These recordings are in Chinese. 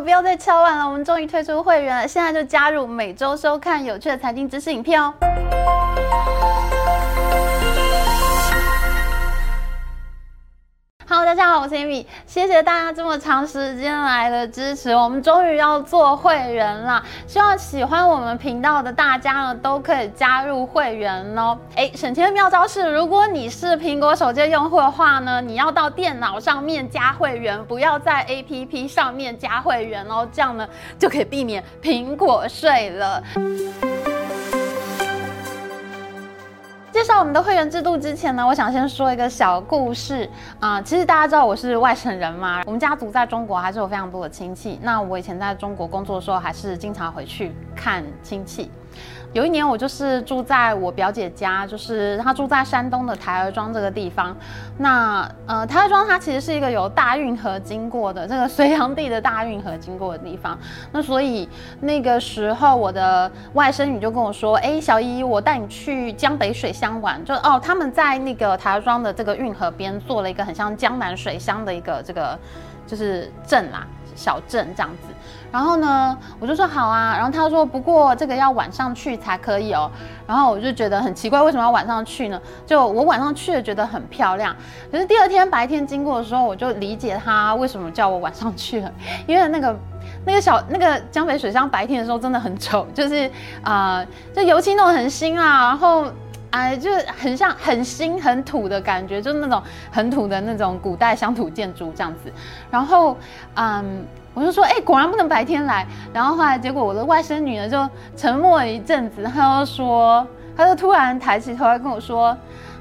不要再敲碗了，我们终于推出会员了，现在就加入，每周收看有趣的财经知识影片哦。Hello，大家好，我是 Amy，谢谢大家这么长时间来的支持，我们终于要做会员了。希望喜欢我们频道的大家呢，都可以加入会员哦。哎，省钱的妙招是，如果你是苹果手机用户的话呢，你要到电脑上面加会员，不要在 APP 上面加会员哦，这样呢就可以避免苹果税了。介绍我们的会员制度之前呢，我想先说一个小故事啊、其实大家知道我是外省人嘛，我们家族在中国还是有非常多的亲戚。那我以前在中国工作的时候，还是经常回去看亲戚。有一年，我就是住在我表姐家，就是她住在山东的台儿庄这个地方。那呃，台儿庄它其实是一个有大运河经过的，这个隋炀帝的大运河经过的地方。那所以那个时候，我的外甥女就跟我说：“哎、欸，小姨，我带你去江北水乡玩。就”就哦，他们在那个台儿庄的这个运河边做了一个很像江南水乡的一个这个就是镇啦。小镇这样子，然后呢，我就说好啊，然后他说不过这个要晚上去才可以哦，然后我就觉得很奇怪，为什么要晚上去呢？就我晚上去了觉得很漂亮，可是第二天白天经过的时候，我就理解他为什么叫我晚上去了，因为那个那个小那个江北水乡白天的时候真的很丑，就是啊、呃，就油漆弄得很新啊，然后。哎，就是很像很新很土的感觉，就是那种很土的那种古代乡土建筑这样子。然后，嗯，我就说，哎，果然不能白天来。然后后来，结果我的外甥女呢就沉默了一阵子，她就说，她就突然抬起头来跟我说，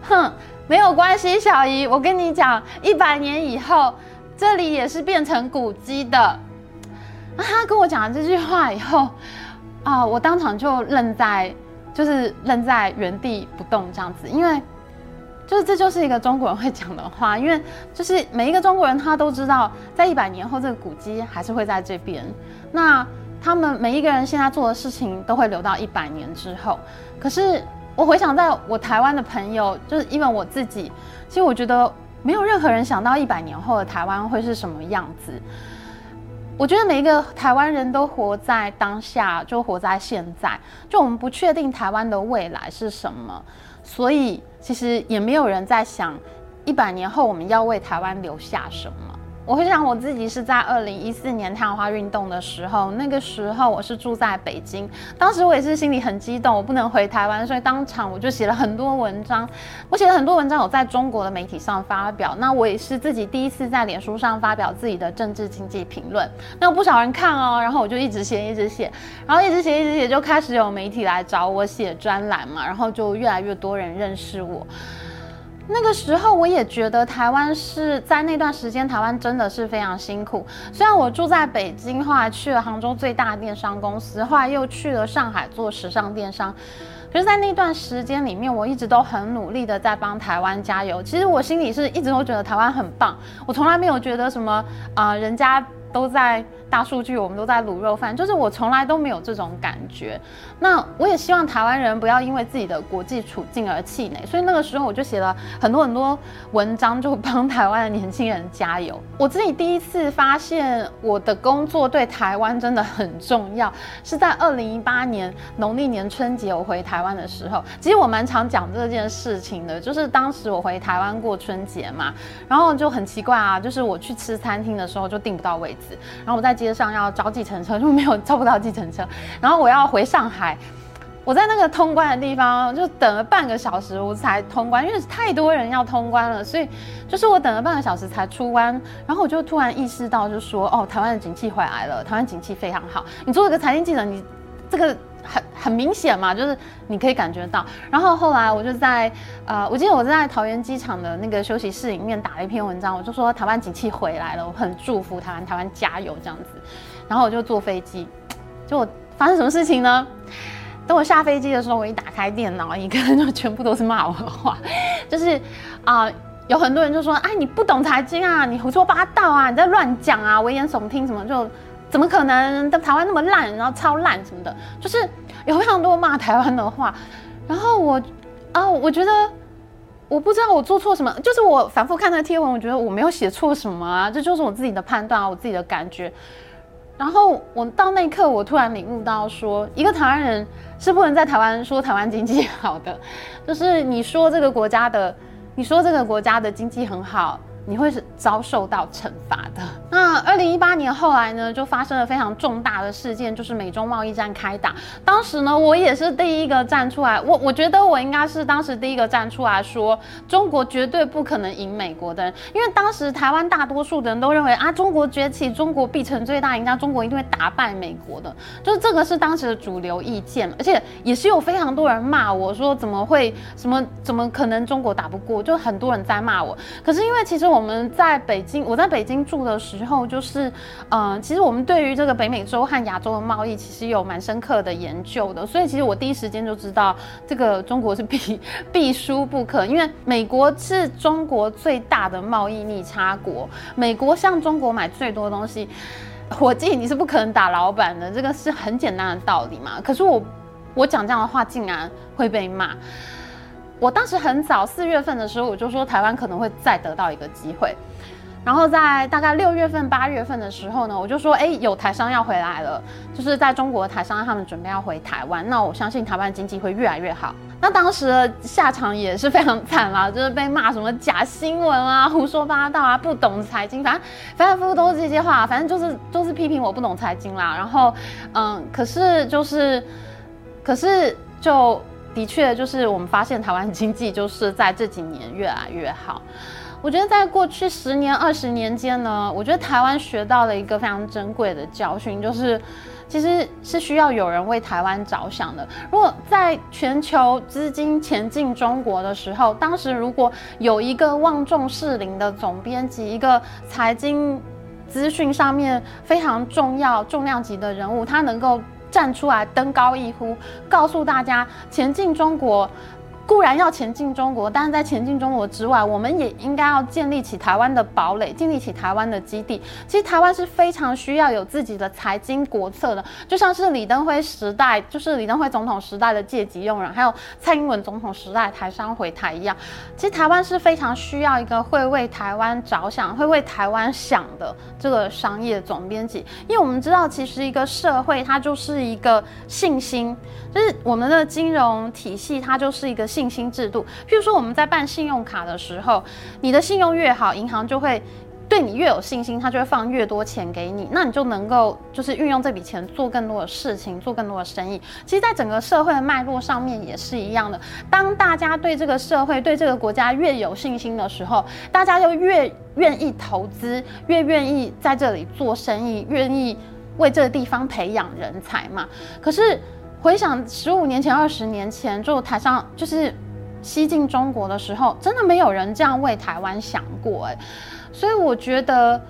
哼，没有关系，小姨，我跟你讲，一百年以后这里也是变成古迹的。那她跟我讲了这句话以后，啊，我当场就愣在。就是愣在原地不动这样子，因为就是这就是一个中国人会讲的话，因为就是每一个中国人他都知道，在一百年后这个古迹还是会在这边。那他们每一个人现在做的事情都会留到一百年之后。可是我回想在我台湾的朋友，就是因为我自己，其实我觉得没有任何人想到一百年后的台湾会是什么样子。我觉得每一个台湾人都活在当下，就活在现在。就我们不确定台湾的未来是什么，所以其实也没有人在想一百年后我们要为台湾留下什么。我会想我自己是在二零一四年太阳花运动的时候，那个时候我是住在北京，当时我也是心里很激动，我不能回台湾，所以当场我就写了很多文章。我写了很多文章，有在中国的媒体上发表。那我也是自己第一次在脸书上发表自己的政治经济评论，那有不少人看哦，然后我就一直写，一直写，然后一直写，一直写，就开始有媒体来找我写专栏嘛，然后就越来越多人认识我。那个时候我也觉得台湾是在那段时间，台湾真的是非常辛苦。虽然我住在北京，后来去了杭州最大的电商公司，后来又去了上海做时尚电商，可是，在那段时间里面，我一直都很努力的在帮台湾加油。其实我心里是一直都觉得台湾很棒，我从来没有觉得什么啊、人家都在。大数据，我们都在卤肉饭，就是我从来都没有这种感觉。那我也希望台湾人不要因为自己的国际处境而气馁，所以那个时候我就写了很多很多文章，就帮台湾的年轻人加油。我自己第一次发现我的工作对台湾真的很重要，是在二零一八年农历年春节我回台湾的时候。其实我蛮常讲这件事情的，就是当时我回台湾过春节嘛，然后就很奇怪啊，就是我去吃餐厅的时候就订不到位置，然后我在。街上要招计程车就没有 招不到计程车，然后我要回上海，我在那个通关的地方就等了半个小时，我才通关，因为太多人要通关了，所以就是我等了半个小时才出关，然后我就突然意识到，就说哦，台湾的景气回来了，台湾景气非常好。你做一个财经记者，你这个。很很明显嘛，就是你可以感觉到。然后后来我就在呃，我记得我在桃园机场的那个休息室里面打了一篇文章，我就说台湾景气回来了，我很祝福台湾，台湾加油这样子。然后我就坐飞机，就我发生什么事情呢？等我下飞机的时候，我一打开电脑，一看就全部都是骂我的话，就是啊、有很多人就说，哎，你不懂财经啊，你胡说八道啊，你在乱讲啊，危言耸听什么就。怎么可能？台湾那么烂，然后超烂什么的，就是有非常多骂台湾的话。然后我啊，我觉得我不知道我做错什么，就是我反复看那贴文，我觉得我没有写错什么啊，这就是我自己的判断啊，我自己的感觉。然后我到那一刻，我突然领悟到说，一个台湾人是不能？在台湾说台湾经济好的，就是你说这个国家的，你说这个国家的经济很好。你会是遭受到惩罚的。那二零一八年后来呢，就发生了非常重大的事件，就是美中贸易战开打。当时呢，我也是第一个站出来，我我觉得我应该是当时第一个站出来说，中国绝对不可能赢美国的人，因为当时台湾大多数的人都认为啊，中国崛起，中国必成最大赢家，中国一定会打败美国的，就是这个是当时的主流意见，而且也是有非常多人骂我说，怎么会什么怎么可能中国打不过，就很多人在骂我。可是因为其实我。我们在北京，我在北京住的时候，就是，嗯、呃，其实我们对于这个北美洲和亚洲的贸易，其实有蛮深刻的研究的。所以其实我第一时间就知道，这个中国是必 必输不可，因为美国是中国最大的贸易逆差国，美国向中国买最多东西，伙计你是不可能打老板的，这个是很简单的道理嘛。可是我我讲这样的话，竟然会被骂。我当时很早四月份的时候，我就说台湾可能会再得到一个机会，然后在大概六月份、八月份的时候呢，我就说，哎，有台商要回来了，就是在中国台商他们准备要回台湾，那我相信台湾经济会越来越好。那当时下场也是非常惨啦，就是被骂什么假新闻啊、胡说八道啊、不懂财经，反正反正反复都是这些话，反正就是就是批评我不懂财经啦。然后，嗯，可是就是，可是就。的确，就是我们发现台湾经济就是在这几年越来越好。我觉得在过去十年、二十年间呢，我觉得台湾学到了一个非常珍贵的教训，就是其实是需要有人为台湾着想的。如果在全球资金前进中国的时候，当时如果有一个望重士林的总编辑，一个财经资讯上面非常重要、重量级的人物，他能够。站出来，登高一呼，告诉大家前进中国。固然要前进中国，但是在前进中国之外，我们也应该要建立起台湾的堡垒，建立起台湾的基地。其实台湾是非常需要有自己的财经国策的，就像是李登辉时代，就是李登辉总统时代的借机用人，还有蔡英文总统时代台商回台一样。其实台湾是非常需要一个会为台湾着想、会为台湾想的这个商业总编辑，因为我们知道，其实一个社会它就是一个信心，就是我们的金融体系它就是一个。信心制度，譬如说我们在办信用卡的时候，你的信用越好，银行就会对你越有信心，他就会放越多钱给你，那你就能够就是运用这笔钱做更多的事情，做更多的生意。其实，在整个社会的脉络上面也是一样的。当大家对这个社会、对这个国家越有信心的时候，大家就越愿意投资，越愿意在这里做生意，愿意为这个地方培养人才嘛。可是。回想十五年前、二十年前，就台上就是西进中国的时候，真的没有人这样为台湾想过哎，所以我觉得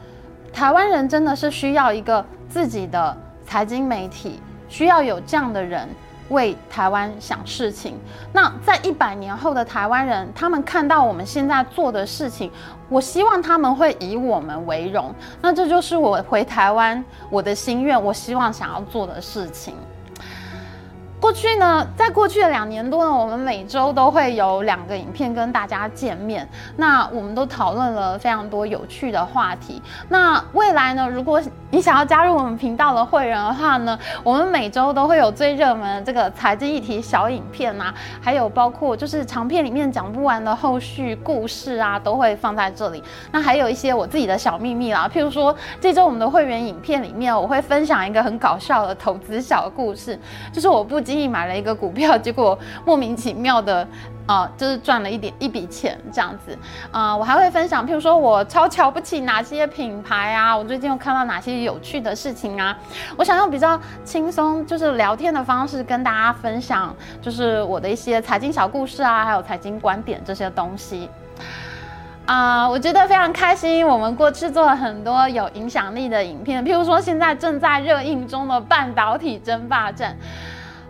台湾人真的是需要一个自己的财经媒体，需要有这样的人为台湾想事情。那在一百年后的台湾人，他们看到我们现在做的事情，我希望他们会以我们为荣。那这就是我回台湾我的心愿，我希望想要做的事情。过去呢，在过去的两年多呢，我们每周都会有两个影片跟大家见面。那我们都讨论了非常多有趣的话题。那未来呢，如果你想要加入我们频道的会员的话呢，我们每周都会有最热门的这个财经议题小影片啊，还有包括就是长片里面讲不完的后续故事啊，都会放在这里。那还有一些我自己的小秘密啦，譬如说这周我们的会员影片里面，我会分享一个很搞笑的投资小故事，就是我不。经意买了一个股票，结果莫名其妙的啊、就是赚了一点一笔钱这样子啊、我还会分享，譬如说我超瞧不起哪些品牌啊，我最近又看到哪些有趣的事情啊。我想用比较轻松，就是聊天的方式跟大家分享，就是我的一些财经小故事啊，还有财经观点这些东西。啊、我觉得非常开心。我们过去做了很多有影响力的影片，譬如说现在正在热映中的半导体争霸战。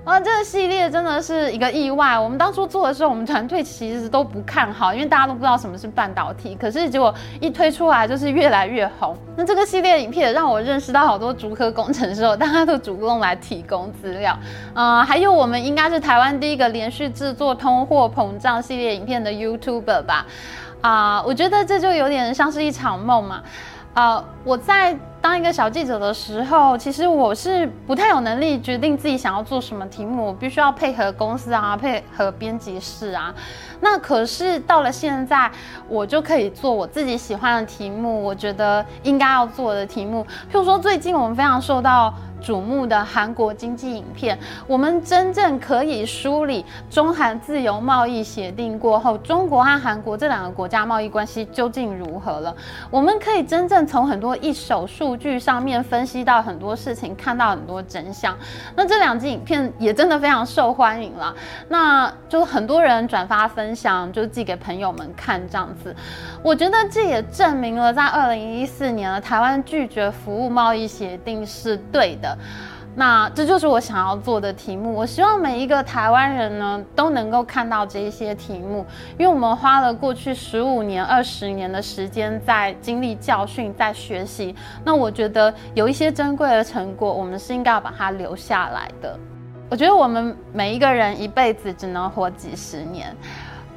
啊，这个系列真的是一个意外。我们当初做的时候，我们团队其实都不看好，因为大家都不知道什么是半导体。可是结果一推出来，就是越来越红。那这个系列影片让我认识到好多竹科工程师，大家都主动来提供资料。啊、呃，还有我们应该是台湾第一个连续制作通货膨胀系列影片的 YouTuber 吧？啊、我觉得这就有点像是一场梦嘛。啊、我在。当一个小记者的时候，其实我是不太有能力决定自己想要做什么题目，我必须要配合公司啊，配合编辑室啊。那可是到了现在，我就可以做我自己喜欢的题目，我觉得应该要做的题目。譬如说，最近我们非常受到瞩目的韩国经济影片，我们真正可以梳理中韩自由贸易协定过后，中国和韩国这两个国家贸易关系究竟如何了？我们可以真正从很多一手数据上面分析到很多事情，看到很多真相。那这两集影片也真的非常受欢迎了，那就很多人转发分享，就寄给朋友们看这样子。我觉得这也证明了，在二零一四年了，台湾拒绝服务贸易协定是对的。那这就是我想要做的题目。我希望每一个台湾人呢都能够看到这一些题目，因为我们花了过去十五年、二十年的时间在经历教训、在学习。那我觉得有一些珍贵的成果，我们是应该要把它留下来的。我觉得我们每一个人一辈子只能活几十年。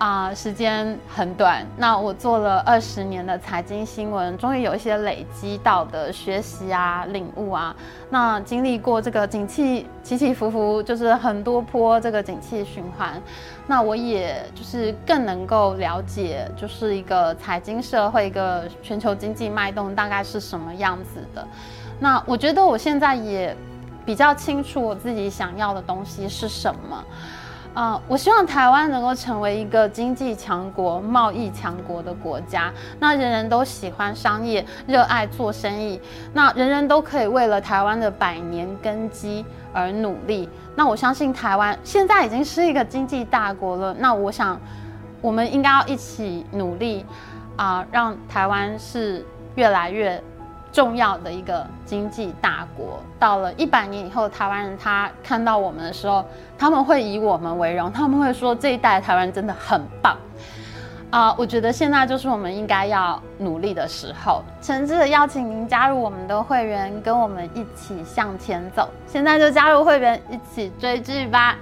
啊、时间很短。那我做了二十年的财经新闻，终于有一些累积到的学习啊、领悟啊。那经历过这个景气起起伏伏，就是很多波这个景气循环。那我也就是更能够了解，就是一个财经社会、一个全球经济脉动大概是什么样子的。那我觉得我现在也比较清楚我自己想要的东西是什么。啊、我希望台湾能够成为一个经济强国、贸易强国的国家。那人人都喜欢商业，热爱做生意。那人人都可以为了台湾的百年根基而努力。那我相信台湾现在已经是一个经济大国了。那我想，我们应该要一起努力啊、让台湾是越来越。重要的一个经济大国，到了一百年以后，台湾人他看到我们的时候，他们会以我们为荣，他们会说这一代台湾人真的很棒啊、我觉得现在就是我们应该要努力的时候，诚挚的邀请您加入我们的会员，跟我们一起向前走。现在就加入会员，一起追剧吧！